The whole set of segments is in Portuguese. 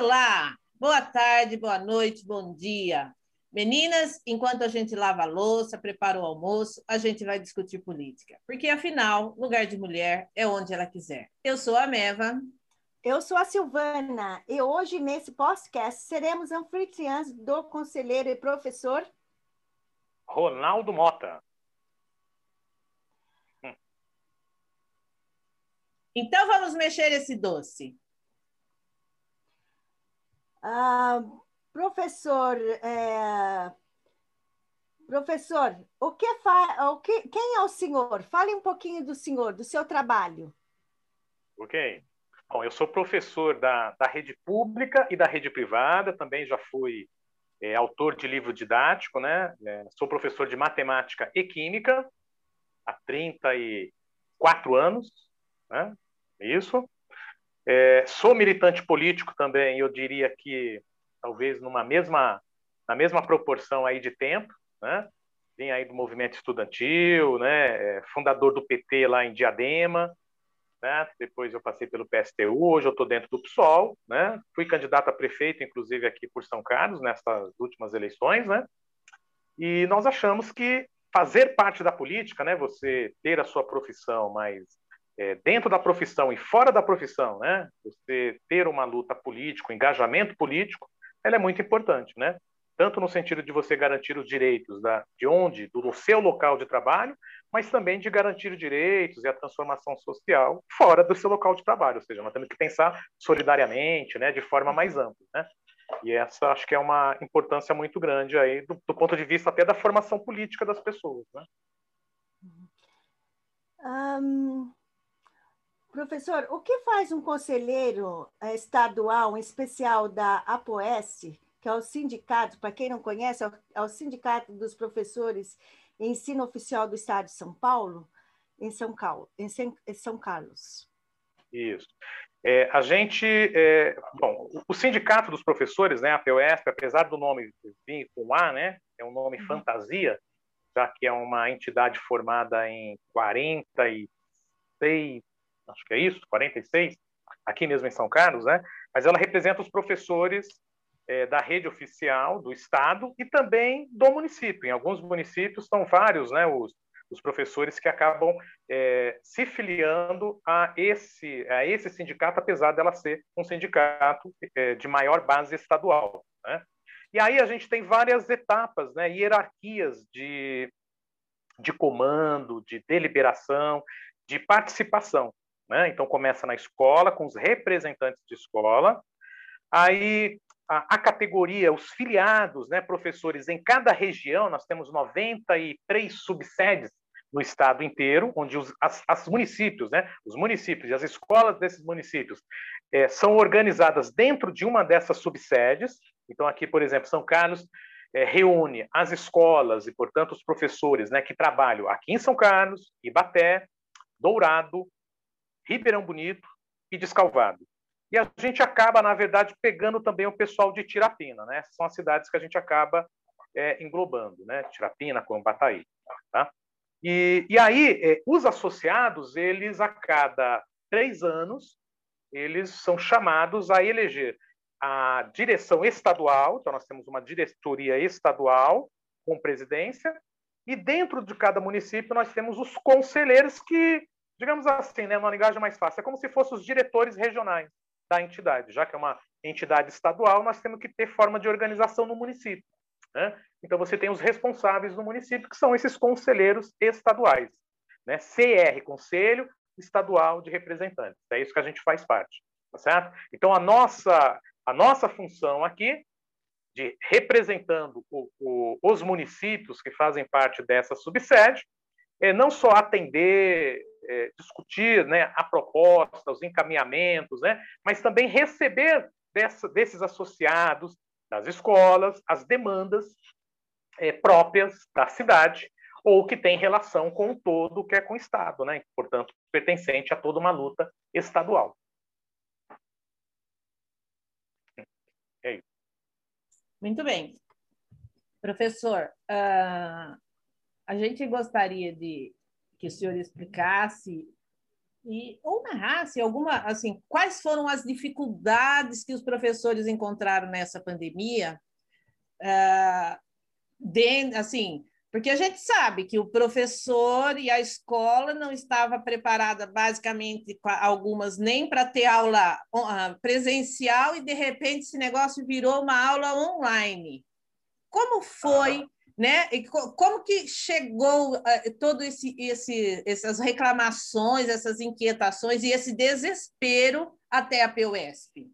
Olá, boa tarde, boa noite, bom dia. Meninas, enquanto a gente lava a louça, prepara o almoço, a gente vai discutir política. Porque, afinal, lugar de mulher é onde ela quiser. Eu sou a Meva. Eu sou a Silvana e hoje, nesse podcast, seremos anfitriãs do conselheiro e professor Ronaldo Mota. Então, vamos mexer esse doce. Ah, professor, é... professor, o que fa... o que... quem é o senhor? Fale um pouquinho do senhor, do seu trabalho. Ok. Bom, eu sou professor da, da rede pública e da rede privada, também já fui é, autor de livro didático, né? É, sou professor de matemática e química há 34 anos, né? Isso. É, sou militante político também, eu diria que talvez numa mesma, na mesma proporção aí de tempo, né? Vim aí do movimento estudantil, né? É, fundador do PT lá em Diadema, né? Depois eu passei pelo PSTU, hoje eu estou dentro do PSOL, né? Fui candidato a prefeito, inclusive aqui por São Carlos nessas últimas eleições, né? E nós achamos que fazer parte da política, né? Você ter a sua profissão, mas é, dentro da profissão e fora da profissão, né, você ter uma luta política, um engajamento político, ela é muito importante, né? Tanto no sentido de você garantir os direitos da, de onde, do seu local de trabalho, mas também de garantir os direitos e a transformação social fora do seu local de trabalho. Ou seja, nós temos que pensar solidariamente, né, de forma mais ampla, né? E essa acho que é uma importância muito grande aí do, do ponto de vista até da formação política das pessoas, né? Um, Professor, o que faz um conselheiro eh, estadual, em especial da APOES, que é o sindicato, para quem não conhece, é o é Sindicato dos Professores em Ensino Oficial do Estado de São Paulo, em São, Paulo, em São Carlos? Isso. É, a gente, é, bom, o Sindicato dos Professores, né, a POESP, apesar do nome vir com A, né, é um nome uhum. fantasia, já que é uma entidade formada em 46 acho que é isso, 46, aqui mesmo em São Carlos, né? Mas ela representa os professores é, da rede oficial do estado e também do município. Em alguns municípios são vários, né? Os, os professores que acabam é, se filiando a esse, a esse sindicato, apesar dela ser um sindicato é, de maior base estadual. Né? E aí a gente tem várias etapas, né, hierarquias de, de comando, de deliberação, de participação. Né? Então, começa na escola, com os representantes de escola. Aí, a, a, categoria, os filiados, né, professores em cada região, nós temos 93 subsedes no estado inteiro, onde os as, as municípios, né, os municípios e as escolas desses municípios é, são organizadas dentro de uma dessas subsedes. Então, aqui, por exemplo, São Carlos é, reúne as escolas e, portanto, os professores né, que trabalham aqui em São Carlos, Ibaté, Dourado, Ribeirão Bonito e Descalvado. E a gente acaba, na verdade, pegando também o pessoal de Tirapina, né? São as cidades que a gente acaba é, englobando, né? Tirapina, Coambataí, tá? E, e aí, é, os associados, eles a cada três anos, eles são chamados a eleger a direção estadual, então nós temos uma diretoria estadual com presidência, e dentro de cada município nós temos os conselheiros que digamos assim, né, uma linguagem mais fácil, é como se fossem os diretores regionais da entidade, já que é uma entidade estadual, nós temos que ter forma de organização no município. Né? Então você tem os responsáveis do município, que são esses conselheiros estaduais, né? CR, Conselho Estadual de Representantes. É isso que a gente faz parte, tá certo? Então a nossa a nossa função aqui de representando o, o, os municípios que fazem parte dessa subsede é não só atender é, discutir né, a proposta, os encaminhamentos, né, mas também receber dessa, desses associados das escolas as demandas é, próprias da cidade ou que tem relação com o todo que é com o Estado, né? portanto, pertencente a toda uma luta estadual. É isso. Muito bem. Professor, uh, a gente gostaria de que o senhor explicasse E, ou narrasse alguma, assim, quais foram as dificuldades que os professores encontraram nessa pandemia, uh, de, assim, porque a gente sabe que o professor e a escola não estava preparada basicamente algumas nem para ter aula presencial e de repente esse negócio virou uma aula online. Como foi, né? E como que chegou uh, todo esse, esse essas reclamações, essas inquietações e esse desespero até a PUSP?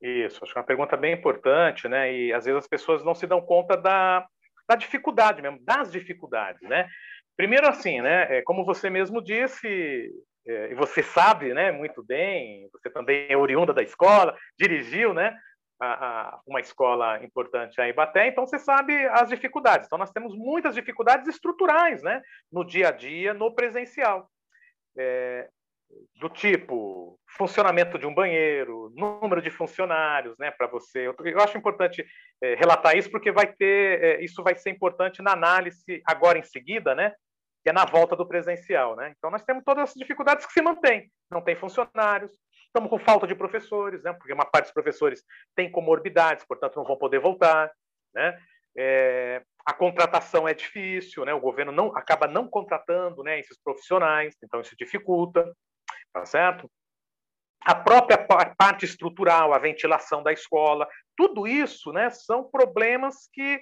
Isso, acho que é uma pergunta bem importante, né? E às vezes as pessoas não se dão conta da da dificuldade mesmo, das dificuldades, né? Primeiro assim, né? É, como você mesmo disse, é, e você sabe, né? Muito bem. Você também é oriunda da escola, dirigiu, né? A, a, uma escola importante a Ibaté, então você sabe as dificuldades. Então nós temos muitas dificuldades estruturais, né? No dia a dia, no presencial. É, do tipo funcionamento de um banheiro, número de funcionários, né, para você. Eu acho importante é, relatar isso porque vai ter, é, isso vai ser importante na análise agora em seguida, né, que é na volta do presencial, né. Então nós temos todas essas dificuldades que se mantêm. Não tem funcionários, estamos com falta de professores, né, porque uma parte dos professores tem comorbidades, portanto não vão poder voltar, né. É, a contratação é difícil, né? O governo não acaba não contratando, né, esses profissionais, então isso dificulta tá certo? A própria parte estrutural, a ventilação da escola, tudo isso, né, são problemas que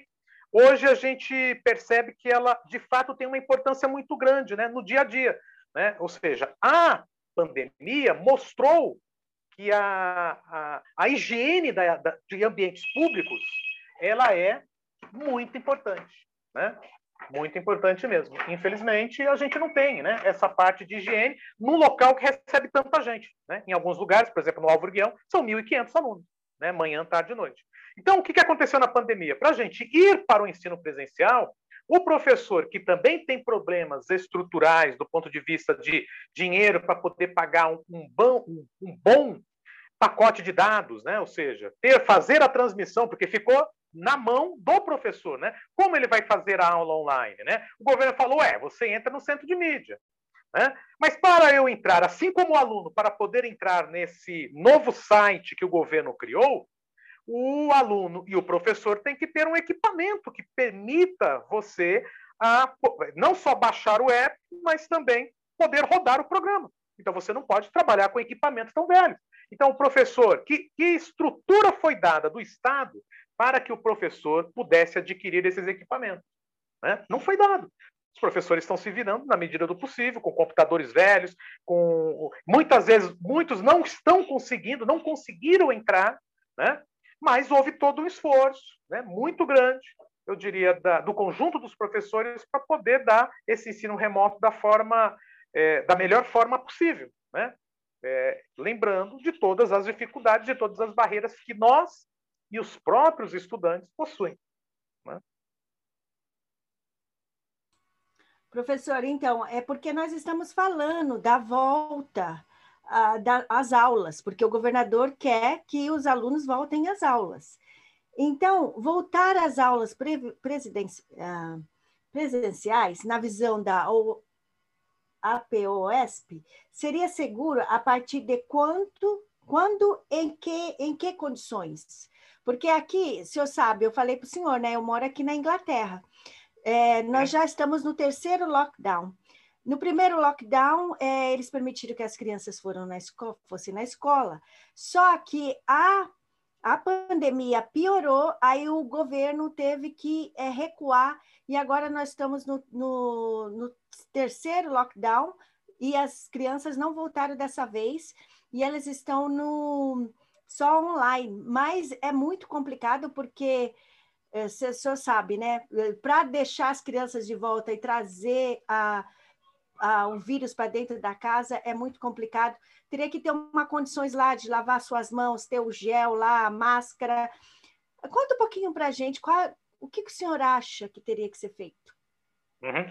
hoje a gente percebe que ela, de fato, tem uma importância muito grande, né, no dia a dia, né? Ou seja, a pandemia mostrou que a, a, a higiene da, da, de ambientes públicos ela é muito importante, né? Muito importante mesmo. Infelizmente, a gente não tem né, essa parte de higiene num local que recebe tanta gente. Né? Em alguns lugares, por exemplo, no Álvaro Guião, são 1.500 alunos, né? manhã, tarde e noite. Então, o que aconteceu na pandemia? Para a gente ir para o ensino presencial, o professor que também tem problemas estruturais do ponto de vista de dinheiro para poder pagar um, um, bom, um, bom pacote de dados, né? ou seja, ter, fazer a transmissão, porque ficou na mão do professor, né? Como ele vai fazer a aula online, né? O governo falou, é, você entra no centro de mídia, né? Mas para eu entrar, assim como o aluno, para poder entrar nesse novo site que o governo criou, o aluno e o professor têm que ter um equipamento que permita você a, não só baixar o app, mas também poder rodar o programa. Então você não pode trabalhar com equipamentos tão velhos. Então, o professor, que, que estrutura foi dada do Estado para que o professor pudesse adquirir esses equipamentos. Né? Não foi dado. Os professores estão se virando na medida do possível, com computadores velhos, com muitas vezes muitos não estão conseguindo, não conseguiram entrar, né? Mas houve todo um esforço, né? Muito grande, eu diria, da, do conjunto dos professores para poder dar esse ensino remoto da forma, é, da melhor forma possível, né? É, lembrando de todas as dificuldades, de todas as barreiras que nós e os próprios estudantes possuem. Né? Professor, então, é porque nós estamos falando da volta às aulas, porque o governador quer que os alunos voltem às aulas. Então, voltar às aulas pre uh, presenciais, na visão da APOSP, seria seguro a partir de quanto, quando, em que, em que condições? Porque aqui, o senhor sabe, eu falei para o senhor, né? Eu moro aqui na Inglaterra. É, nós é. já estamos no terceiro lockdown. No primeiro lockdown, é, eles permitiram que as crianças foram na escola, fossem na escola. Só que a, a pandemia piorou, aí o governo teve que é, recuar, e agora nós estamos no, no, no terceiro lockdown, e as crianças não voltaram dessa vez, e elas estão no, só online, mas é muito complicado porque é, você só sabe, né? Para deixar as crianças de volta e trazer a, a, o vírus para dentro da casa é muito complicado. Teria que ter uma condições lá de lavar suas mãos, ter o gel lá, a máscara. Conta um pouquinho para a gente qual, o que, que, o senhor acha que teria que ser feito. Uhum.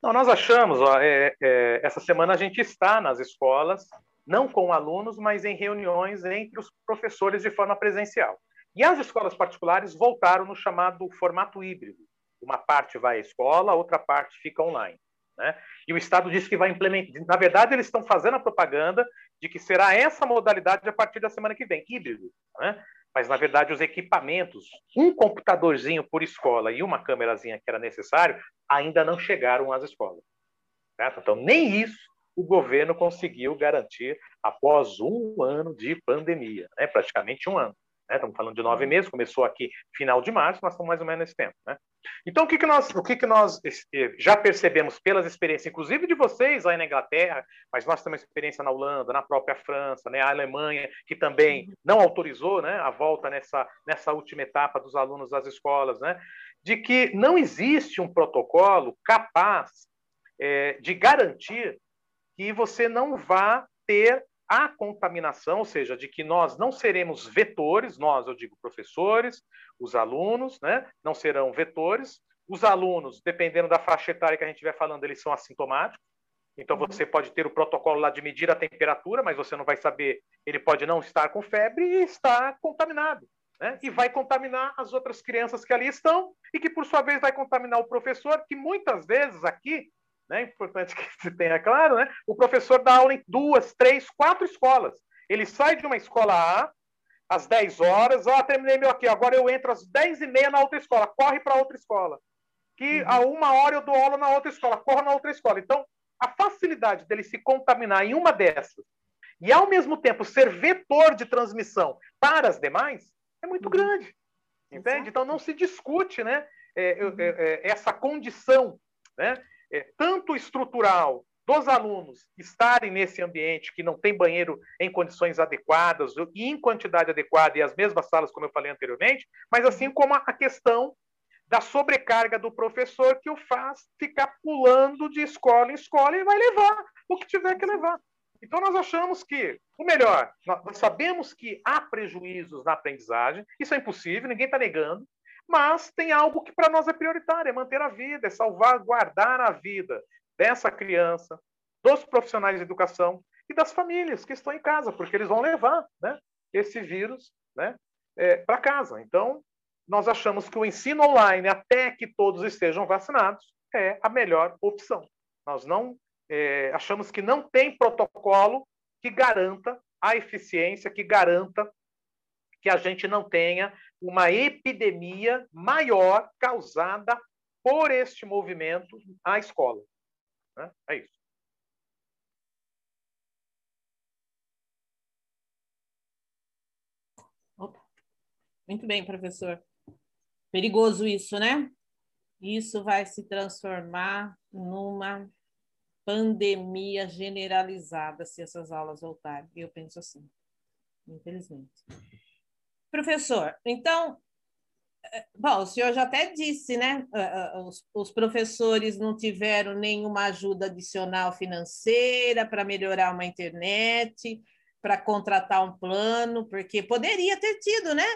Não, nós achamos, ó, é, é, essa semana a gente está nas escolas não com alunos, mas em reuniões entre os professores de forma presencial. E as escolas particulares voltaram no chamado formato híbrido. Uma parte vai à escola, outra parte fica online. Né? E o Estado disse que vai implementar. Na verdade, eles estão fazendo a propaganda de que será essa modalidade a partir da semana que vem, híbrido. Né? Mas, na verdade, os equipamentos, um computadorzinho por escola e uma câmerazinha que era necessário, ainda não chegaram às escolas. Certo? Então, nem isso o governo conseguiu garantir após um ano de pandemia, né? praticamente um ano. Né? Estamos falando de nove meses, começou aqui final de março, nós estamos mais ou menos nesse tempo. Né? Então, o que, que, nós, o que, que nós já percebemos pelas experiências, inclusive de vocês aí na Inglaterra, mas nós temos experiência na Holanda, na própria França, né? a Alemanha, que também não autorizou né? a volta nessa, nessa última etapa dos alunos das escolas, né? de que não existe um protocolo capaz é, de garantir que você não vá ter a contaminação, ou seja, de que nós não seremos vetores, nós, eu digo professores, os alunos, né, não serão vetores. Os alunos, dependendo da faixa etária que a gente estiver falando, eles são assintomáticos. Então, uhum. você pode ter o protocolo lá de medir a temperatura, mas você não vai saber, ele pode não estar com febre e estar contaminado. Né? E vai contaminar as outras crianças que ali estão, e que, por sua vez, vai contaminar o professor, que muitas vezes aqui né? Importante que se tenha claro, né? O professor dá aula em duas, três, quatro escolas. Ele sai de uma escola A às 10 horas, ó, terminei meu aqui, agora eu entro às 10 e meia na outra escola, corre para outra escola. Que uhum. a uma hora eu dou aula na outra escola, corro na outra escola. Então, a facilidade dele se contaminar em uma dessas e, ao mesmo tempo, ser vetor de transmissão para as demais é muito uhum. grande. Entende? Então, não se discute né, é, uhum. é, é, essa condição né, é, tanto estrutural dos alunos estarem nesse ambiente que não tem banheiro em condições adequadas e em quantidade adequada e as mesmas salas, como eu falei anteriormente, mas assim como a questão da sobrecarga do professor que o faz ficar pulando de escola em escola e vai levar o que tiver que levar. Então, nós achamos que, o melhor, nós sabemos que há prejuízos na aprendizagem, isso é impossível, ninguém está negando, mas tem algo que para nós é prioritário, é manter a vida, é salvaguardar a vida dessa criança, dos profissionais de educação e das famílias que estão em casa, porque eles vão levar né, esse vírus né, é, para casa. Então, nós achamos que o ensino online, até que todos estejam vacinados, é a melhor opção. Nós não é, achamos que não tem protocolo que garanta a eficiência, que garanta que a gente não tenha uma epidemia maior causada por este movimento à escola. Né? É isso. Muito bem, professor. Perigoso isso, né? Isso vai se transformar numa pandemia generalizada se essas aulas voltarem. Eu penso assim, infelizmente. Professor, então, é, bom, o senhor já até disse, né? Os, os professores não tiveram nenhuma ajuda adicional financeira para melhorar uma internet, para contratar um plano, porque poderia ter tido, né?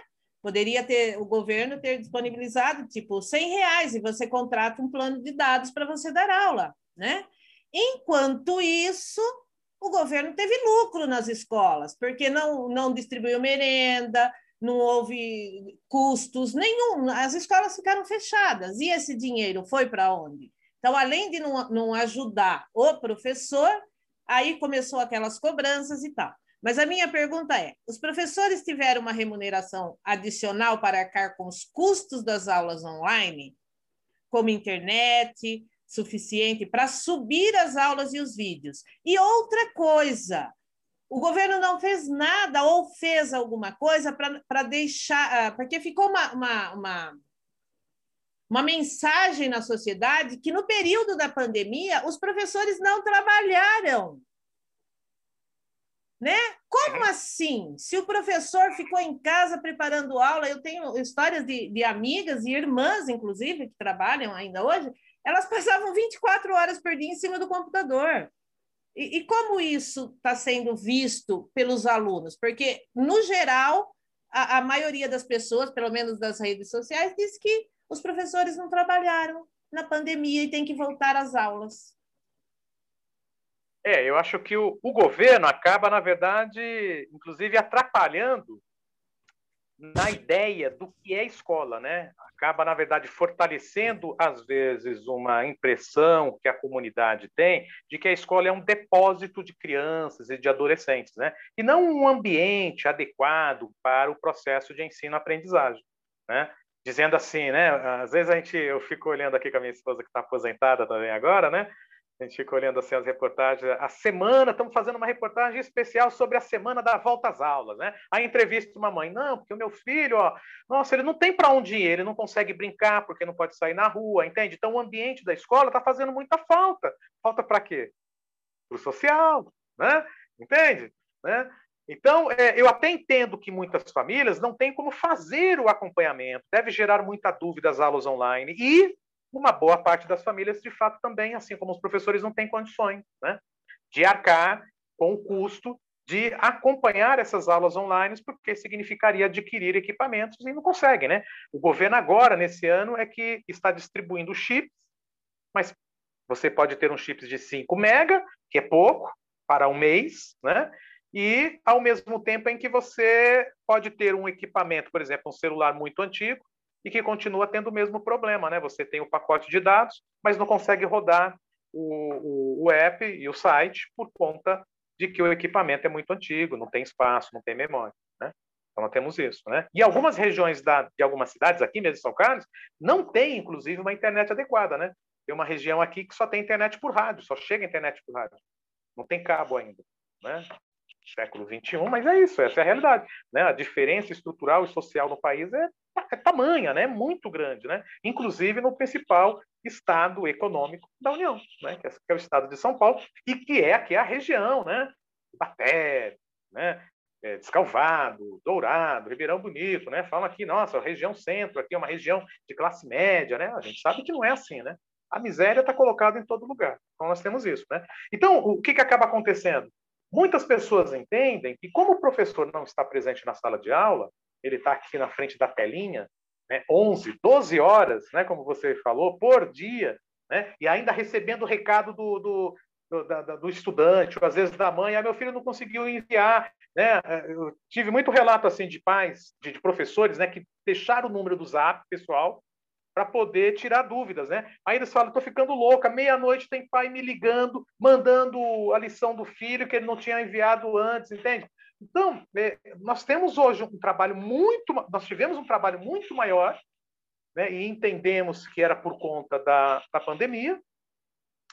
Poderia ter o governo ter disponibilizado tipo 100 reais e você contrata um plano de dados para você dar aula, né? Enquanto isso, o governo teve lucro nas escolas, porque não, não distribuiu merenda, não houve custos nenhum, as escolas ficaram fechadas. E esse dinheiro foi para onde? Então, além de não, não ajudar o professor, aí começou aquelas cobranças e tal. Mas a minha pergunta é: os professores tiveram uma remuneração adicional para arcar com os custos das aulas online, como internet, suficiente para subir as aulas e os vídeos? E outra coisa, o governo não fez nada ou fez alguma coisa para deixar. Ah, porque ficou uma, uma, uma, uma mensagem na sociedade que no período da pandemia os professores não trabalharam. Né? Como uhum. assim? Se o professor ficou em casa preparando aula, eu tenho histórias de, de amigas e irmãs, inclusive, que trabalham ainda hoje, elas passavam 24 horas por dia em cima do computador. E, e como isso está sendo visto pelos alunos? Porque, no geral, a, a maioria das pessoas, pelo menos das redes sociais, diz que os professores não trabalharam na pandemia e tem que voltar às aulas. É, eu acho que o, o, governo acaba, na verdade, inclusive atrapalhando na ideia do que é escola, né? Acaba, na verdade, fortalecendo, às vezes, uma impressão que a comunidade tem de que a escola é um depósito de crianças e de adolescentes, né? E não um ambiente adequado para o processo de ensino-aprendizagem, né? Dizendo assim, né? Às vezes a gente, eu fico olhando aqui com a minha esposa que está aposentada também agora, né? A gente fica olhando assim as reportagens. A semana, estamos fazendo uma reportagem especial sobre a semana da volta às aulas, né? A entrevista de uma mãe, não, porque o meu filho, ó, nossa, ele não tem para onde ir, ele não consegue brincar porque não pode sair na rua, entende? Então o ambiente da escola está fazendo muita falta. Falta para quê? Para o social, né? Entende? Né? Então, é, eu até entendo que muitas famílias não têm como fazer o acompanhamento, deve gerar muita dúvida as aulas online, e uma boa parte das famílias, de fato, também, assim como os professores, não têm condições né, de arcar com o custo de acompanhar essas aulas online, porque significaria adquirir equipamentos e não consegue, né? O governo agora, nesse ano, é que está distribuindo chips, mas você pode ter um chips de 5 mega, que é pouco, para um mês, né? E ao mesmo tempo em que você pode ter um equipamento, por exemplo, um celular muito antigo, e que continua tendo o mesmo problema, né? Você tem o pacote de dados, mas não consegue rodar o, o, o app e o site por conta de que o equipamento é muito antigo, não tem espaço, não tem memória, né? Então nós temos isso, né? E algumas regiões da, de algumas cidades aqui mesmo em São Carlos não tem, inclusive, uma internet adequada, né? Tem uma região aqui que só tem internet por rádio, só chega internet por rádio, não tem cabo ainda, né? Século 21, mas é isso, essa é a realidade, né? A diferença estrutural e social no país é é tamanha, né? muito grande, né? inclusive no principal estado econômico da União, né? que é o estado de São Paulo, e que é aqui a região, né? Baté, né? É, Descalvado, Dourado, Ribeirão Bonito, né? Falam aqui, nossa, a região centro aqui é uma região de classe média, né? A gente sabe que não é assim, né? A miséria está colocada em todo lugar. Então nós temos isso, né? Então o que, que acaba acontecendo? Muitas pessoas entendem que como o professor não está presente na sala de aula, ele está aqui na frente da telinha, né, 11, 12 horas, né, como você falou, por dia, né, e ainda recebendo o recado do, do, do, da, do estudante, ou às vezes da mãe, ah, meu filho não conseguiu enviar. Né? Eu tive muito relato assim de pais, de, de professores, né, que deixaram o número do zap pessoal para poder tirar dúvidas, né? Aí eles falam, estou ficando louca, meia-noite tem pai me ligando, mandando a lição do filho que ele não tinha enviado antes, entende? Então, é, nós temos hoje um trabalho muito, nós tivemos um trabalho muito maior, né, e entendemos que era por conta da, da pandemia,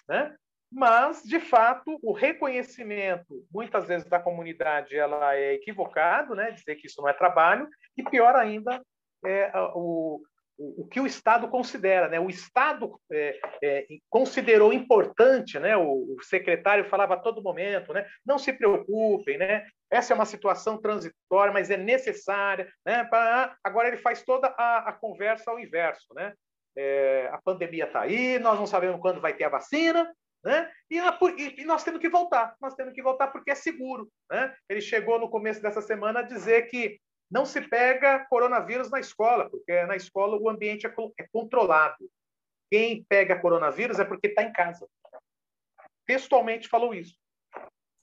né, mas, de fato, o reconhecimento, muitas vezes, da comunidade ela é equivocado, né, dizer que isso não é trabalho, e pior ainda, é o, o, que o Estado considera. Né? O Estado é, é, considerou importante, né? o, o, secretário falava a todo momento, né? não se preocupem, né? essa é uma situação transitória, mas é necessária. Né? Pra... Agora ele faz toda a, a conversa ao inverso. Né? É, a pandemia está aí, nós não sabemos quando vai ter a vacina, né? E, e, nós temos que voltar, nós temos que voltar porque é seguro. Né? Ele chegou no começo dessa semana a dizer que não se pega coronavírus na escola, porque na escola o ambiente é, é controlado. Quem pega coronavírus é porque está em casa. Textualmente falou isso.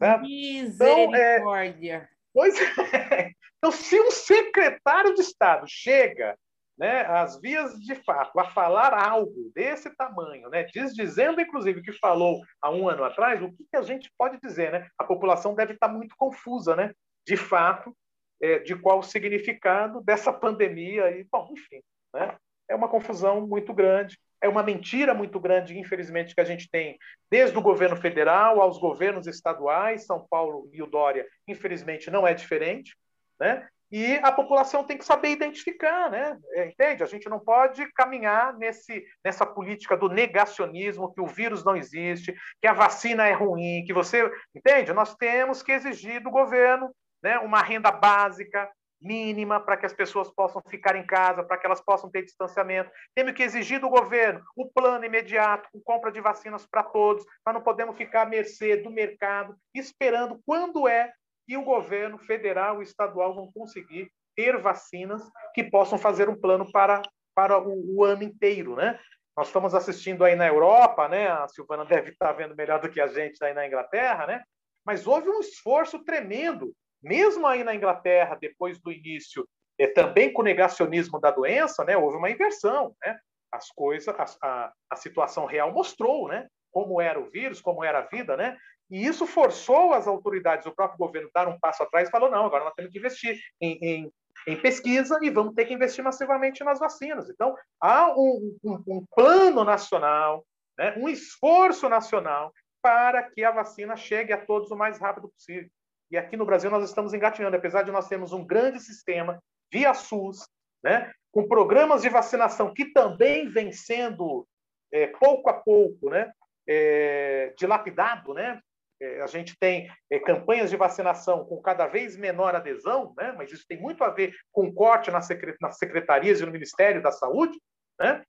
Né? Misericórdia. Então, é... Pois é. Então, se um secretário de Estado chega né, às vias de fato a falar algo desse tamanho, né, diz, dizendo, inclusive, que falou há um ano atrás, o que, que a gente pode dizer? Né? A população deve estar muito confusa. Né? De fato, é, de qual o significado dessa pandemia. E, bom, enfim, né? é uma confusão muito grande, é uma mentira muito grande, infelizmente, que a gente tem desde o governo federal aos governos estaduais, São Paulo e o Dória, infelizmente, não é diferente, né? E a população tem que saber identificar, né? É, entende? A gente não pode caminhar nesse, nessa política do negacionismo, que o vírus não existe, que a vacina é ruim, que você. Entende? Nós temos que exigir do governo né, uma renda básica mínima para que as pessoas possam ficar em casa, para que elas possam ter distanciamento. Temos que exigir do governo o plano imediato, com compra de vacinas para todos. Nós não podemos ficar à mercê do mercado, esperando quando é que o governo federal e estadual vão conseguir ter vacinas que possam fazer um plano para, para o, o ano inteiro, né? Nós estamos assistindo aí na Europa, né? A Silvana deve estar vendo melhor do que a gente aí na Inglaterra, né? Mas houve um esforço tremendo mesmo aí na Inglaterra, depois do início é, também com o negacionismo da doença, né, houve uma inversão. Né? As coisas, a, a, a situação real mostrou né, como era o vírus, como era a vida, né? E isso forçou as autoridades, o próprio governo, dar um passo atrás e falou: não, agora nós temos que investir em, em, em pesquisa e vamos ter que investir massivamente nas vacinas. Então, há um, um, um plano nacional, né, um esforço nacional para que a vacina chegue a todos o mais rápido possível. E aqui no Brasil nós estamos engatinhando, apesar de nós termos um grande sistema via SUS, né, com programas de vacinação que também vem sendo é, pouco a pouco, né, é, dilapidado, né? É, a gente tem é, campanhas de vacinação com cada vez menor adesão, né? mas isso tem muito a ver com corte nas, secretarias e no Ministério da Saúde, né?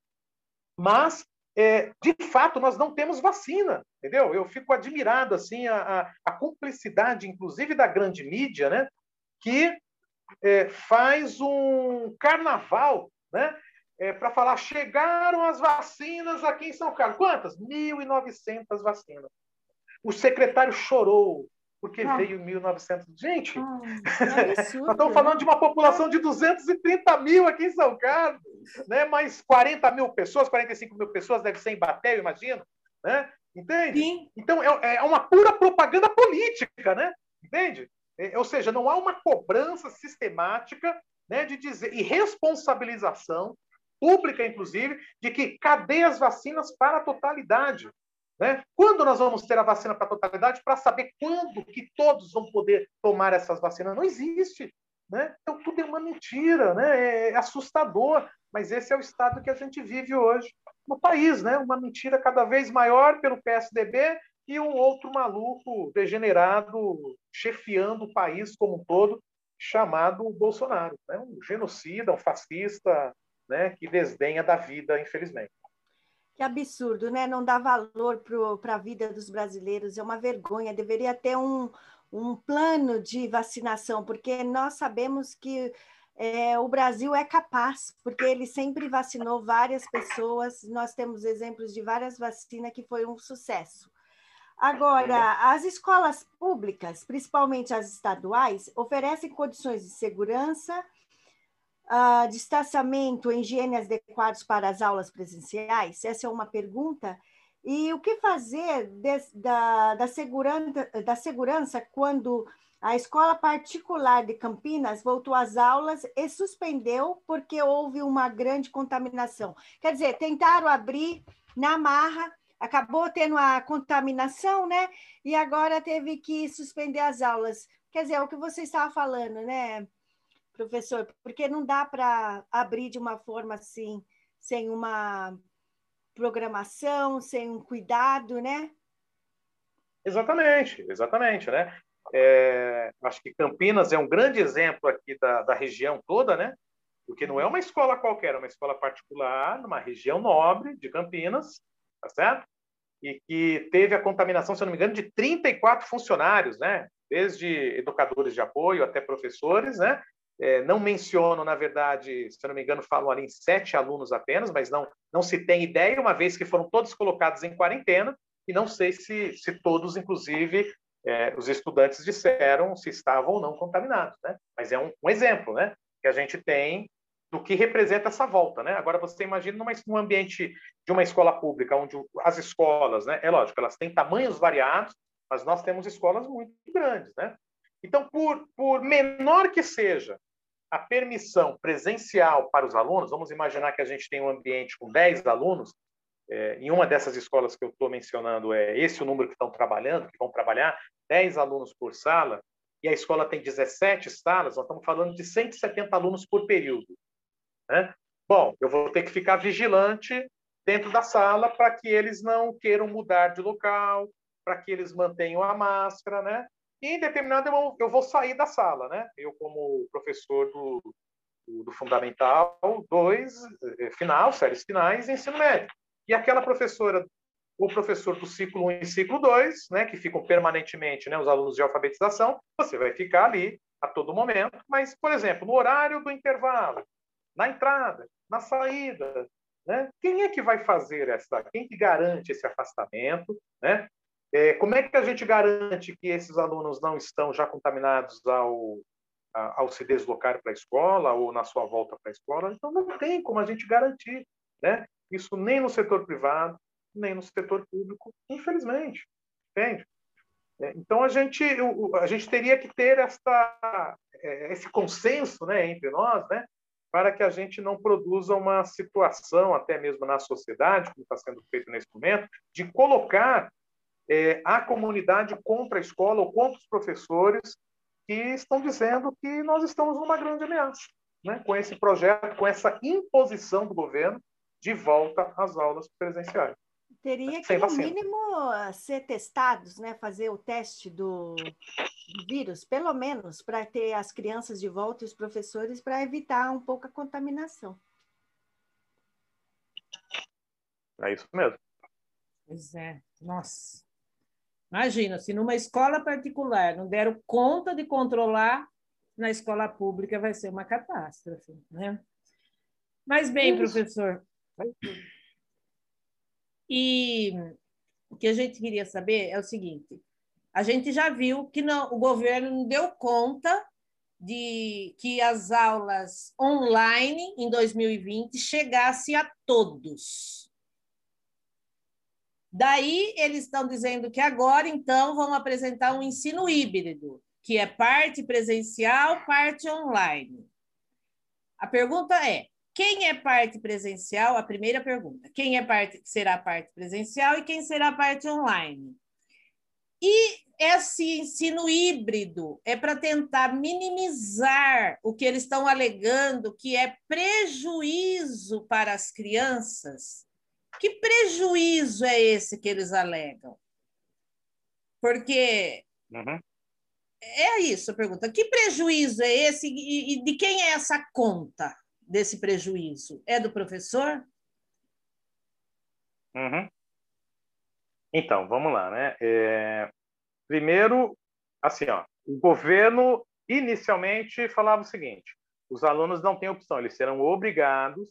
mas, é, de fato, nós não temos vacina, entendeu? Eu fico admirado, assim, a, a, a cumplicidade, inclusive, da grande mídia, né? que é, faz um carnaval né? É, para falar, chegaram as vacinas aqui em São Carlos. Quantas? 1.900 vacinas. O secretário chorou, porque ah. veio 1.900. Gente, ah, é absurdo, nós estamos falando né? de uma população de 230 mil aqui em São Carlos, né? mais 40 mil pessoas, 45 mil pessoas, deve ser em Baté, eu imagino. Né? Entende? Sim. Então, é, é uma pura propaganda política, né? Entende? É, ou seja, não há uma cobrança sistemática né, de dizer, e responsabilização pública, inclusive, de que cadê as vacinas para a totalidade? Né? Quando nós vamos ter a vacina para a totalidade para saber quando que todos vão poder tomar essas vacinas? Não existe. Né? Então, tudo é uma mentira, né? é assustador, mas esse é o estado que a gente vive hoje no país. Né? Uma mentira cada vez maior pelo PSDB e um outro maluco degenerado chefiando o país como um todo, chamado Bolsonaro. Né? Um genocida, um fascista, né, que desdenha da vida, infelizmente. Que absurdo, né? Não dá valor para a vida dos brasileiros, é uma vergonha. Deveria ter um, um plano de vacinação, porque nós sabemos que é, o Brasil é capaz, porque ele sempre vacinou várias pessoas, nós temos exemplos de várias vacinas que foi um sucesso. Agora, as escolas públicas, principalmente as estaduais, oferecem condições de segurança uh, distanciamento higiene adequados para as aulas presenciais? Essa é uma pergunta. E o que fazer de, da, da, segurança, da segurança quando a escola particular de Campinas voltou às aulas e suspendeu porque houve uma grande contaminação? Quer dizer, tentaram abrir na marra, acabou tendo a contaminação, né? E agora teve que suspender as aulas. Quer dizer, é o que você estava falando, né? professor, porque não dá para abrir de uma forma assim, sem uma programação, sem um cuidado, né? Exatamente, exatamente, né? É, acho que Campinas é um grande exemplo aqui da, da região toda, né? Porque não é uma escola qualquer, é uma escola particular, numa região nobre de Campinas, tá certo? E que teve a contaminação, se eu não me engano, de 34 funcionários, né? Desde educadores de apoio até professores, né? É, não menciono, na verdade, se eu não me engano, falam ali em sete alunos apenas, mas não, não se tem ideia, uma vez que foram todos colocados em quarentena, e não sei se, se todos, inclusive, é, os estudantes disseram se estavam ou não contaminados. Né? Mas é um, um, exemplo né, que a gente tem do que representa essa volta. Né? Agora, você imagina numa, num ambiente de uma escola pública, onde as escolas, né, é lógico, elas têm tamanhos variados, mas nós temos escolas muito grandes. Né? Então, por, por menor que seja a permissão presencial para os alunos, vamos imaginar que a gente tem um ambiente com 10 alunos, é, em uma dessas escolas que eu estou mencionando, é esse o número que estão trabalhando, que vão trabalhar, 10 alunos por sala, e a escola tem 17 salas, nós estamos falando de 170 alunos por período. Né? Bom, eu vou ter que ficar vigilante dentro da sala para que eles não queiram mudar de local, para que eles mantenham a máscara, né? E em determinado eu, eu vou sair da sala, né? Eu como professor do, do, do Fundamental 2, eh, final, séries finais, ensino médio. E aquela professora, o professor do ciclo 1 e ciclo 2, né, que ficam permanentemente, né, os alunos de alfabetização, você vai ficar ali a todo momento, mas, por exemplo, no horário do intervalo, na entrada, na saída, né? Quem é que vai fazer essa? Quem que garante esse afastamento? Né? É, como é que a gente garante que esses alunos não estão já contaminados ao, ao se deslocar para a escola ou na sua volta para a escola. Então, não tem como a gente garantir né? isso nem no setor privado, nem no setor público, infelizmente. Entende? É, então, a gente, a gente teria que ter esta, é, esse consenso né, entre nós, né, para que a gente não produza uma situação, até mesmo na sociedade, como está sendo feito nesse momento, de colocar é, a comunidade contra a escola ou contra os professores que estão dizendo que nós estamos numa grande ameaça, né? com esse projeto, com essa imposição do governo de volta às aulas presenciais. Teria que, no mínimo, ser testados, né? fazer o teste do, do vírus, pelo menos, para ter as crianças de volta e os professores, para evitar um pouco a contaminação. É isso mesmo. Pois é, nossa. Imagina, se numa escola particular não deram conta de controlar, na escola pública vai ser uma catástrofe, né? Mas bem, professor. E o que a gente queria saber é o seguinte: a gente já viu que não, o governo não deu conta de que as aulas online em 2020 chegasse a todos. Daí eles estão dizendo que agora, então, vão apresentar um ensino híbrido, que é parte presencial, parte online. A pergunta é: quem é parte presencial? A primeira pergunta. Quem é parte será parte presencial e quem será parte online? E esse ensino híbrido é para tentar minimizar o que eles estão alegando que é prejuízo para as crianças que prejuízo é esse que eles alegam? Porque uhum. é isso a pergunta. Que prejuízo é esse e, e de quem é essa conta desse prejuízo? É do professor? Uhum. Então, vamos lá, né? É... Primeiro, assim, ó, o governo inicialmente falava o seguinte: os alunos não têm opção, eles serão obrigados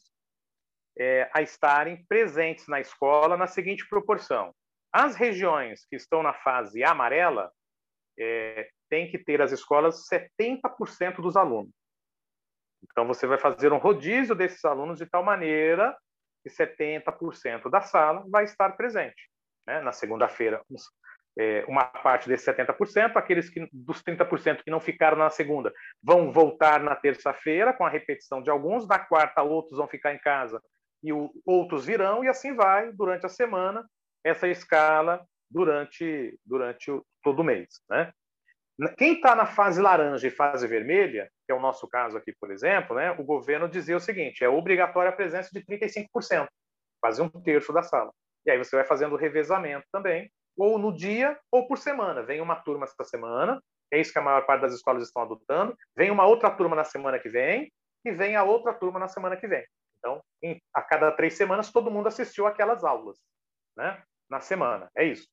é, a estarem presentes na escola na seguinte proporção: as regiões que estão na fase amarela é, têm que ter as escolas 70% dos alunos. Então, você vai fazer um rodízio desses alunos de tal maneira que 70% da sala vai estar presente. Né? Na segunda-feira, é, uma parte desses 70%, aqueles que, dos 30% que não ficaram na segunda vão voltar na terça-feira, com a repetição de alguns, na quarta, outros vão ficar em casa e o, outros virão, e assim vai durante a semana, essa escala durante, durante o, todo o mês. Né? Quem está na fase laranja e fase vermelha, que é o nosso caso aqui, por exemplo, né, o governo dizia o seguinte: é obrigatória a presença de 35%, quase um terço da sala. E aí você vai fazendo o revezamento também, ou no dia ou por semana. Vem uma turma esta semana, é isso que a maior parte das escolas estão adotando, vem uma outra turma na semana que vem, e vem a outra turma na semana que vem. Então, em, a cada três semanas, todo mundo assistiu aquelas aulas, né? Na semana, é isso.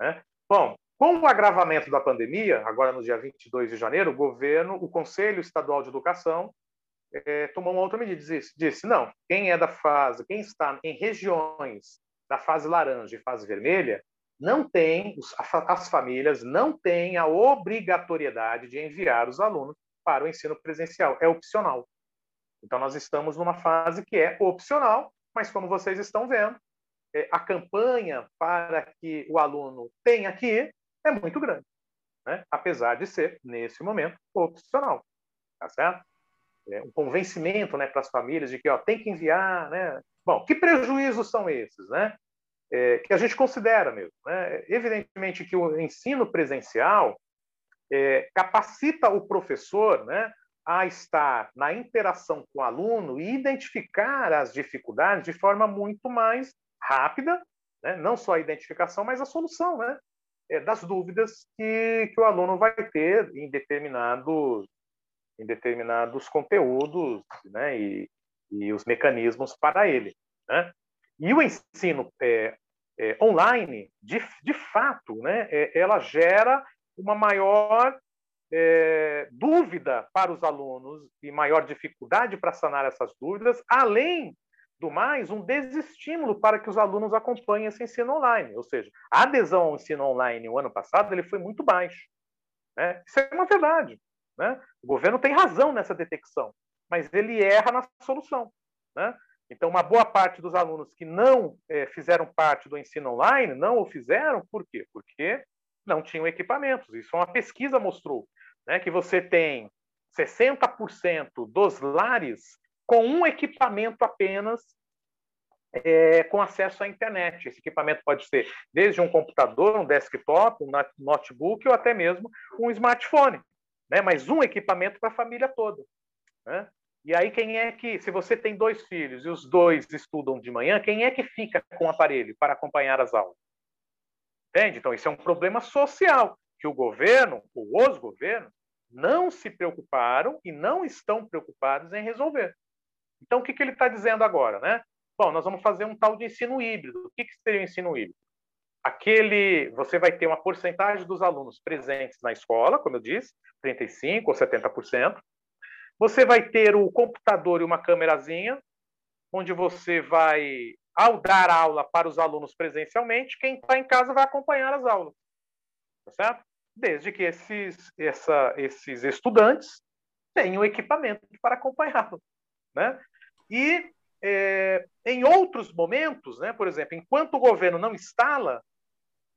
Né? Bom, com o agravamento da pandemia, agora no dia 22 de janeiro, o governo, o Conselho Estadual de Educação, é, tomou uma outra medida, disse, disse, não, quem é da fase, quem está em regiões da fase laranja e fase vermelha, não tem, as famílias não têm a obrigatoriedade de enviar os alunos para o ensino presencial, é opcional. Então, nós estamos numa fase que é opcional, mas como vocês estão vendo, é, a campanha para que o aluno tenha que ir é muito grande, né? apesar de ser, nesse momento, opcional. Tá certo? É um convencimento né, para as famílias de que ó, tem que enviar. Né? Bom, que prejuízos são esses? Né? É, que a gente considera mesmo. Né? Evidentemente que o ensino presencial é, capacita o professor né, a estar na interação com o aluno e identificar as dificuldades de forma muito mais rápida, né? não só a identificação, mas a solução né? é, das dúvidas que, que o aluno vai ter em determinados, em determinados conteúdos né? e, e os mecanismos para ele. Né? E o ensino é, é, online, de, de fato, né? É, ela gera uma maior é, dúvida para os alunos e maior dificuldade para sanar essas dúvidas, além do mais, um desestímulo para que os alunos acompanhem esse ensino online. Ou seja, a adesão ao ensino online no ano passado ele foi muito baixo. Né? Isso é uma verdade. Né? O governo tem razão nessa detecção, mas ele erra na solução. Né? Então, uma boa parte dos alunos que não é, fizeram parte do ensino online não o fizeram, por quê? Porque não tinham equipamentos. Isso uma pesquisa mostrou né, que você tem 60% dos lares com um equipamento apenas é, com acesso à internet. Esse equipamento pode ser desde um computador, um desktop, um notebook ou até mesmo um smartphone, né? mas um equipamento para a família toda. Né? E aí, quem é que, se você tem dois filhos e os dois estudam de manhã, quem é que fica com o aparelho para acompanhar as aulas? Entende? Então, isso é um problema social que o governo, ou os governos, não se preocuparam e não estão preocupados em resolver. Então, o que, que ele está dizendo agora? Né? Bom, nós vamos fazer um tal de ensino híbrido. O que, que seria o ensino híbrido? Aquele, você vai ter uma porcentagem dos alunos presentes na escola, como eu disse, 35% ou 70%. Você vai ter o computador e uma câmerazinha, onde você vai, ao dar aula para os alunos presencialmente, quem está em casa vai acompanhar as aulas. Tá certo? Desde que esses, essa, esses estudantes tenham equipamento para acompanhá-lo. Né? E é, em outros momentos, né, por exemplo, enquanto o governo não instala,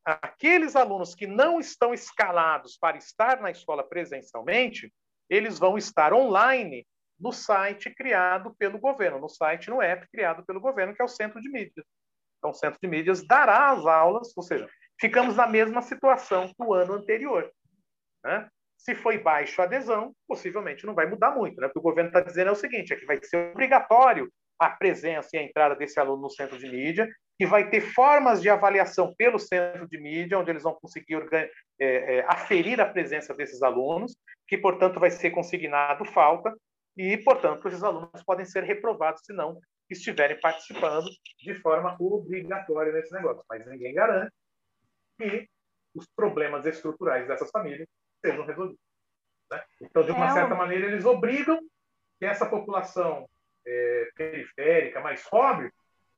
aqueles alunos que não estão escalados para estar na escola presencialmente, eles vão estar online no site criado pelo governo, no site, no app criado pelo governo, que é o Centro de Mídias. Então, o Centro de Mídias dará as aulas, ou seja, ficamos na mesma situação do ano anterior. Né? Se foi baixo a adesão, possivelmente não vai mudar muito, né? Porque o governo está dizendo é o seguinte: é que vai ser obrigatório a presença e a entrada desse aluno no centro de mídia, e vai ter formas de avaliação pelo centro de mídia, onde eles vão conseguir é, é, aferir a presença desses alunos, que, portanto, vai ser consignado falta, e, portanto, esses alunos podem ser reprovados se não estiverem participando de forma obrigatória nesse negócio. Mas ninguém garante que os problemas estruturais dessas famílias sejam resolvidos. Né? Então, de uma é certa maneira, eles obrigam que essa população é, periférica, mais pobre,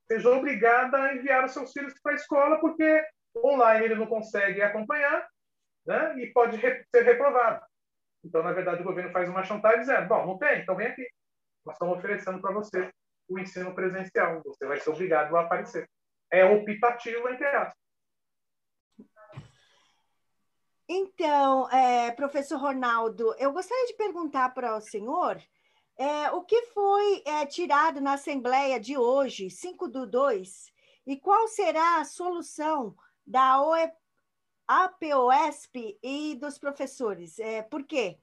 seja obrigada a enviar os seus filhos para a escola, porque online ele não consegue acompanhar né? e pode re ser reprovado. Então, na verdade, o governo faz uma chantagem dizendo: bom, não tem, então vem aqui. Nós estamos oferecendo para você o ensino presencial. Você vai ser obrigado a aparecer. É optativo, entre aspas. Então, é, professor Ronaldo, eu gostaria de perguntar para o senhor é, o que foi é, tirado na Assembleia de hoje, 5 do 2, e qual será a solução da OE, APOSP e dos professores? É, por quê?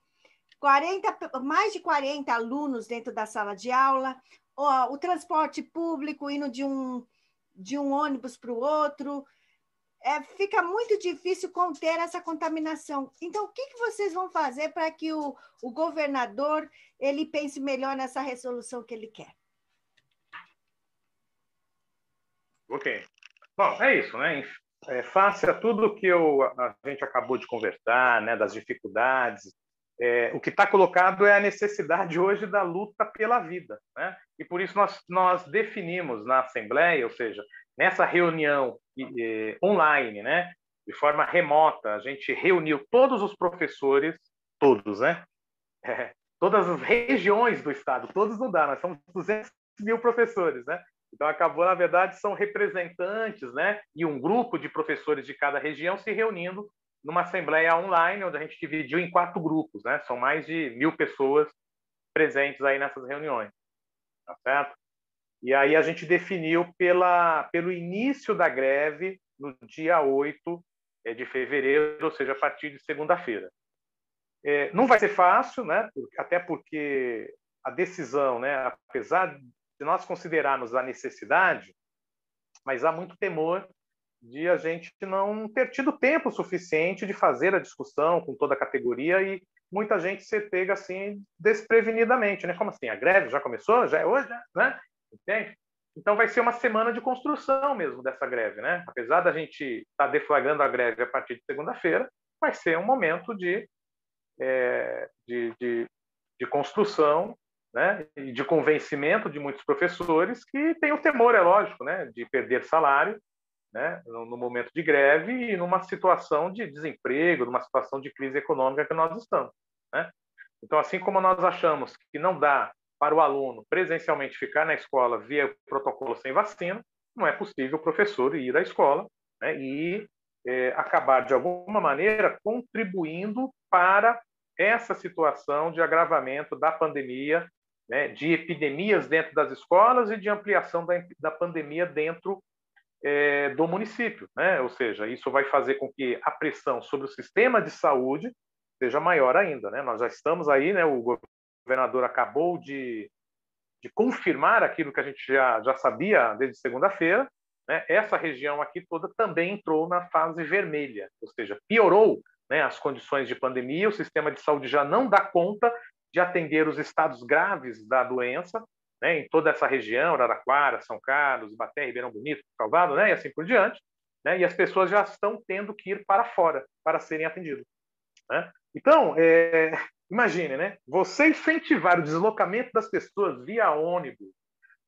40, mais de 40 alunos dentro da sala de aula, o, o transporte público indo de um, de um ônibus para o outro, é, fica muito difícil conter essa contaminação. Então, o que, que vocês vão fazer para que o, o governador ele pense melhor nessa resolução que ele quer? Ok. Bom, é isso, né? É, face a tudo que eu, a gente acabou de conversar, né, das dificuldades, é, o que está colocado é a necessidade hoje da luta pela vida, né? E por isso nós, nós definimos na Assembleia, ou seja, nessa reunião eh, online, né, de forma remota, a gente reuniu todos os professores, todos, né, é, todas as regiões do estado, todos não dá, nós somos 200 mil professores, né, então acabou, na verdade, são representantes, né, e um grupo de professores de cada região se reunindo numa assembleia online, onde a gente dividiu em quatro grupos, né, são mais de mil pessoas presentes aí nessas reuniões, tá certo? E aí a gente definiu pela, pelo início da greve no dia 8 é, de fevereiro, ou seja, a partir de segunda-feira. É, não vai ser fácil, né? até porque a decisão, né, apesar de nós considerarmos a necessidade, mas há muito temor de a gente não ter tido tempo suficiente de fazer a discussão com toda a categoria e muita gente ser pega assim desprevenidamente, né? Como assim? A greve já começou? Já é hoje, né? Entende? Então vai ser uma semana de construção mesmo dessa greve, né? Apesar da gente estar tá deflagrando a greve a partir de segunda-feira, vai ser um momento de, é, de, de, de, construção né? e de convencimento de muitos professores que têm o temor, é lógico, né? de perder salário né? no, no momento de greve e numa situação de desemprego, numa situação de crise econômica que nós estamos. Né? Então, assim como nós achamos que não dá para o aluno presencialmente ficar na escola via protocolo sem vacina, não é possível o professor ir à escola né, e é, acabar, de alguma maneira, contribuindo para essa situação de agravamento da pandemia, né, de epidemias dentro das escolas e de ampliação da, da pandemia dentro é, do município. Né? Ou seja, isso vai fazer com que a pressão sobre o sistema de saúde seja maior ainda. Né? Nós já estamos aí, né, o governador acabou de, de confirmar aquilo que a gente já, já sabia desde segunda-feira, né? essa região aqui toda também entrou na fase vermelha, ou seja, piorou né, as condições de pandemia, o sistema de saúde já não dá conta de atender os estados graves da doença, né, em toda essa região, Araraquara, São Carlos, Ibaté, Ribeirão Bonito, Calvado, né, e assim por diante, né, e as pessoas já estão tendo que ir para fora para serem atendidas. Né? Então, é, imagine, né, você incentivar o deslocamento das pessoas via ônibus,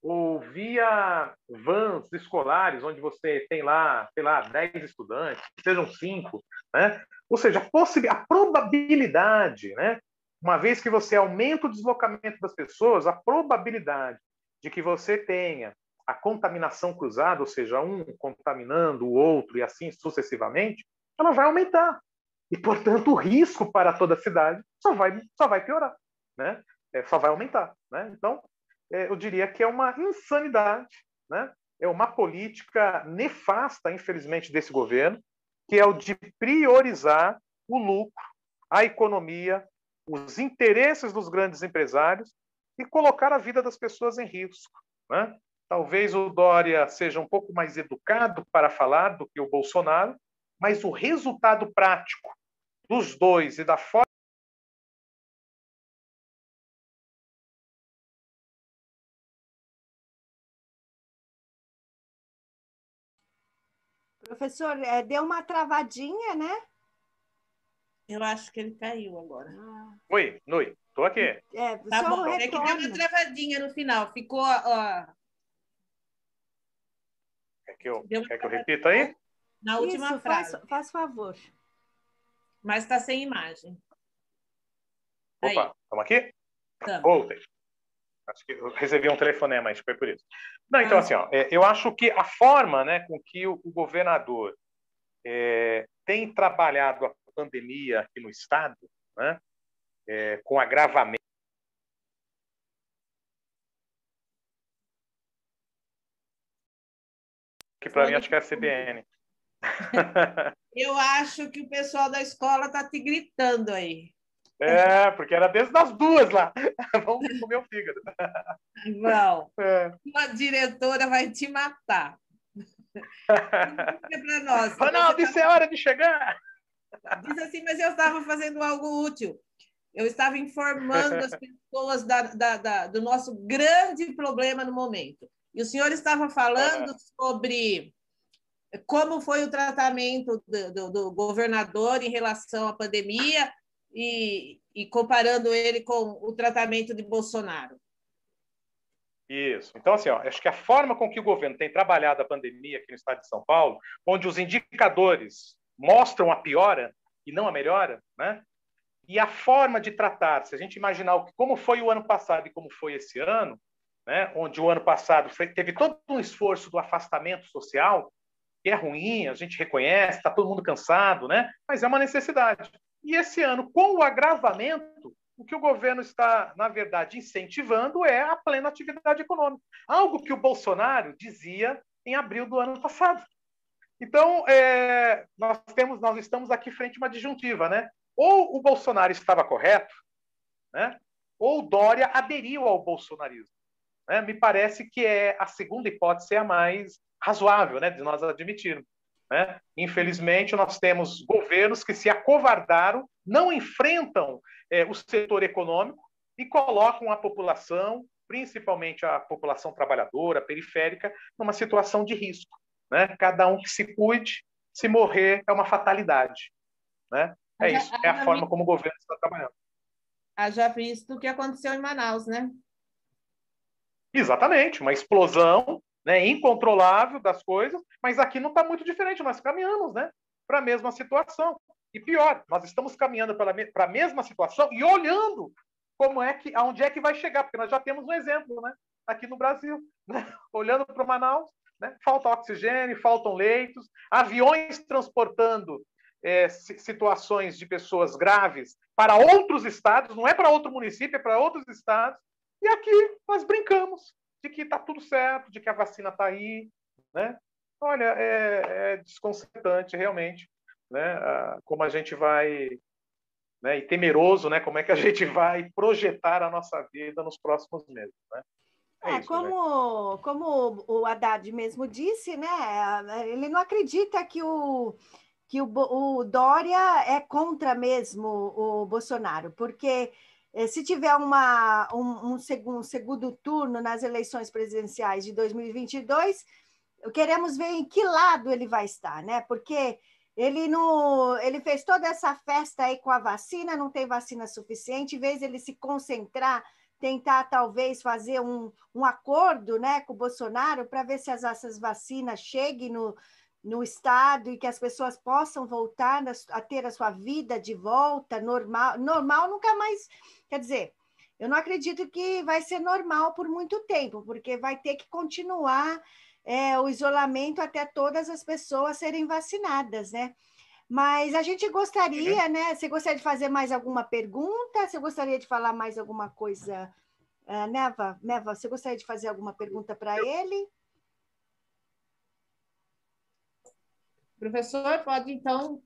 ou via vans escolares, onde você tem lá, sei lá, 10 estudantes, sejam 5, né? Ou seja, a, a probabilidade, né? Uma vez que você aumenta o deslocamento das pessoas, a probabilidade de que você tenha a contaminação cruzada, ou seja, um contaminando o outro e assim sucessivamente, ela vai aumentar. E, portanto, o risco para toda a cidade só vai, só vai piorar, né? É, só vai aumentar. Né? Então, é, eu diria que é uma insanidade, né? é uma política nefasta, infelizmente, desse governo, que é o de priorizar o lucro, a economia, os interesses dos grandes empresários e colocar a vida das pessoas em risco. Né? Talvez o Dória seja um pouco mais educado para falar do que o Bolsonaro, mas o resultado prático dos dois e da forma Professor, é, deu uma travadinha, né? Eu acho que ele caiu agora. Ah. Oi, Nui, tô aqui. É, tá bom. É que deu uma travadinha no final. Ficou. Ó... Quer que eu, quer que eu repita aí? Na última Isso, frase. Faz, faz favor. Mas está sem imagem. Opa, estamos aqui? Voltei. Acho que eu recebi um telefonema, acho que foi por isso. Não, então, ah. assim, ó, é, eu acho que a forma né, com que o, o governador é, tem trabalhado a pandemia aqui no Estado, né, é, com agravamento. Que para mim acho que é a CBN. Eu acho que o pessoal da escola está te gritando aí. É, porque era desde as duas lá. Vamos comer o fígado. Não. É. Uma diretora vai te matar. para nós. Ronaldo, isso é hora de chegar. Diz assim, mas eu estava fazendo algo útil. Eu estava informando as pessoas da, da, da, do nosso grande problema no momento. E o senhor estava falando sobre como foi o tratamento do, do, do governador em relação à pandemia e, e comparando ele com o tratamento de Bolsonaro. Isso. Então, assim, ó, acho que a forma com que o governo tem trabalhado a pandemia aqui no estado de São Paulo, onde os indicadores mostram a piora e não a melhora, né? E a forma de tratar, se a gente imaginar como foi o ano passado e como foi esse ano, né? onde o ano passado teve todo um esforço do afastamento social, é ruim, a gente reconhece, está todo mundo cansado, né? mas é uma necessidade. E esse ano, com o agravamento, o que o governo está, na verdade, incentivando é a plena atividade econômica. Algo que o Bolsonaro dizia em abril do ano passado. Então, é, nós, temos, nós estamos aqui frente a uma disjuntiva. Né? Ou o Bolsonaro estava correto, né? ou Dória aderiu ao bolsonarismo. Né? Me parece que é a segunda hipótese a mais razoável né, de nós admitirmos. Né? Infelizmente, nós temos governos que se acovardaram, não enfrentam é, o setor econômico e colocam a população, principalmente a população trabalhadora, periférica, numa situação de risco. Né? Cada um que se cuide, se morrer é uma fatalidade. Né? É isso, é a forma como o governo está trabalhando. Haja visto o que aconteceu em Manaus, né? Exatamente, uma explosão né, incontrolável das coisas, mas aqui não está muito diferente, nós caminhamos né, para a mesma situação. E pior, nós estamos caminhando para a mesma situação e olhando como é que, aonde é que vai chegar, porque nós já temos um exemplo, né? Aqui no Brasil, né? olhando para o Manaus, né? falta oxigênio, faltam leitos, aviões transportando é, situações de pessoas graves para outros estados, não é para outro município, é para outros estados, e aqui nós brincamos de que está tudo certo, de que a vacina está aí, né? Olha, é, é desconcertante realmente, né? Como a gente vai, né? E temeroso, né? Como é que a gente vai projetar a nossa vida nos próximos meses, né? É, é isso, como, como o Haddad mesmo disse, né? Ele não acredita que o que o, o Dória é contra mesmo o Bolsonaro, porque se tiver uma, um, um, segundo, um segundo turno nas eleições presidenciais de 2022, queremos ver em que lado ele vai estar, né? Porque ele ele fez toda essa festa aí com a vacina, não tem vacina suficiente, em vez ele se concentrar, tentar talvez fazer um, um acordo né, com o Bolsonaro para ver se as, essas vacinas cheguem no, no estado e que as pessoas possam voltar a ter a sua vida de volta normal. Normal nunca mais, quer dizer, eu não acredito que vai ser normal por muito tempo, porque vai ter que continuar é, o isolamento até todas as pessoas serem vacinadas, né? Mas a gente gostaria, uhum. né? Você gostaria de fazer mais alguma pergunta? Você gostaria de falar mais alguma coisa? Uh, Neva, Neva, você gostaria de fazer alguma pergunta para ele? Professor, pode então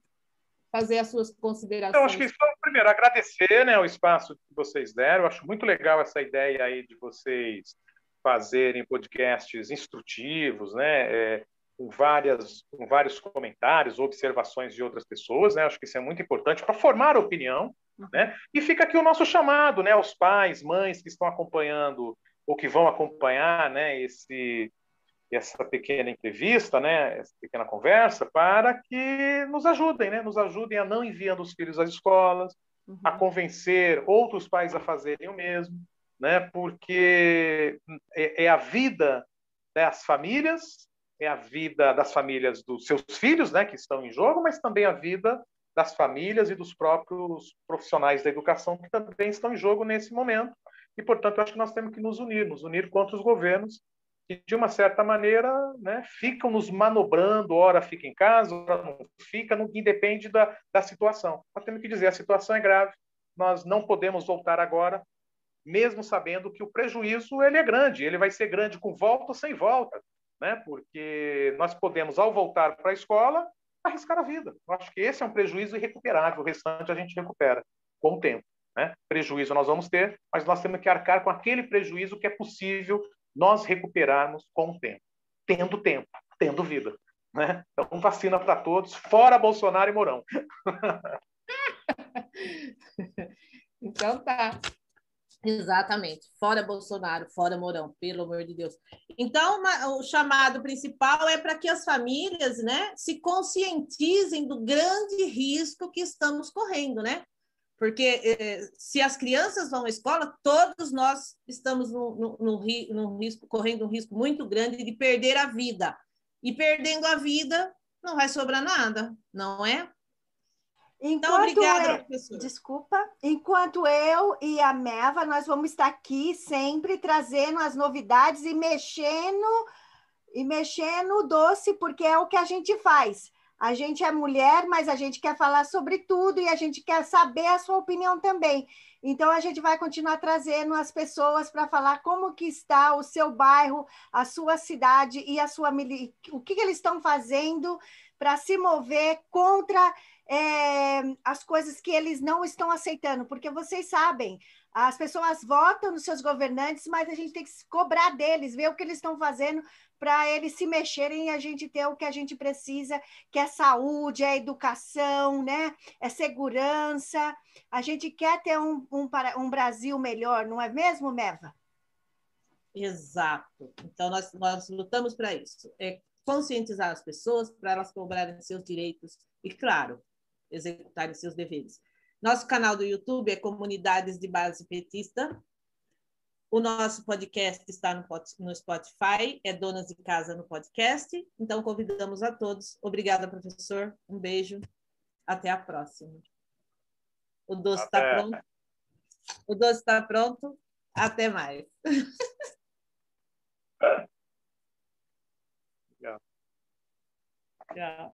fazer as suas considerações. Eu acho que só primeiro agradecer, né, o espaço que vocês deram. Eu acho muito legal essa ideia aí de vocês fazerem podcasts instrutivos, né, é, com várias, com vários comentários, observações de outras pessoas, né. Acho que isso é muito importante para formar opinião, né. E fica aqui o nosso chamado, né, aos pais, mães que estão acompanhando ou que vão acompanhar, né, esse essa pequena entrevista, né, essa pequena conversa, para que nos ajudem, né, nos ajudem a não enviando os filhos às escolas, uhum. a convencer outros pais a fazerem o mesmo, né, porque é, é a vida das famílias, é a vida das famílias dos seus filhos, né, que estão em jogo, mas também a vida das famílias e dos próprios profissionais da educação que também estão em jogo nesse momento. E, portanto, acho que nós temos que nos unir, nos unir contra os governos que, de uma certa maneira, né, ficam nos manobrando, ora fica em casa, ora não fica, não, independe da, da situação. Nós temos que dizer, a situação é grave, nós não podemos voltar agora, mesmo sabendo que o prejuízo ele é grande, ele vai ser grande com volta ou sem volta, né? porque nós podemos, ao voltar para a escola, arriscar a vida. Eu acho que esse é um prejuízo irrecuperável, o restante a gente recupera com o tempo. Né? Prejuízo nós vamos ter, mas nós temos que arcar com aquele prejuízo que é possível nós recuperarmos com o tempo, tendo tempo, tendo vida. Né? Então, vacina para todos, fora Bolsonaro e Mourão. então tá. Exatamente. Fora Bolsonaro, fora Mourão, pelo amor de Deus. Então, o chamado principal é para que as famílias né, se conscientizem do grande risco que estamos correndo, né? Porque eh, se as crianças vão à escola, todos nós estamos no, risco, correndo um risco muito grande de perder a vida. E perdendo a vida, não vai sobrar nada, não é? Então, enquanto então, obrigada, eu, professor. Desculpa. Enquanto eu e a Meva, nós vamos estar aqui sempre trazendo as novidades e mexendo e mexendo o doce, porque é o que a gente faz. A gente é mulher, mas a gente quer falar sobre tudo e a gente quer saber a sua opinião também. Então a gente vai continuar trazendo as pessoas para falar como que está o seu bairro, a sua cidade e a sua o que, que eles estão fazendo para se mover contra é, as coisas que eles não estão aceitando, porque vocês sabem, as pessoas votam nos seus governantes, mas a gente tem que cobrar deles, ver o que eles estão fazendo para eles se mexerem e a gente ter o que a gente precisa, que é saúde, é educação, né? é segurança. A gente quer ter um, um, um Brasil melhor, não é mesmo, Meva? Exato. Então, nós, nós lutamos para isso. É conscientizar as pessoas para elas cobrarem seus direitos e, claro, executarem seus deveres. Nosso canal do YouTube é Comunidades de Base Petista. O nosso podcast está no Spotify, é Donas de Casa no podcast. Então, convidamos a todos. Obrigada, professor. Um beijo. Até a próxima. O doce está pronto. O doce está pronto. Até mais. Tchau. Tchau.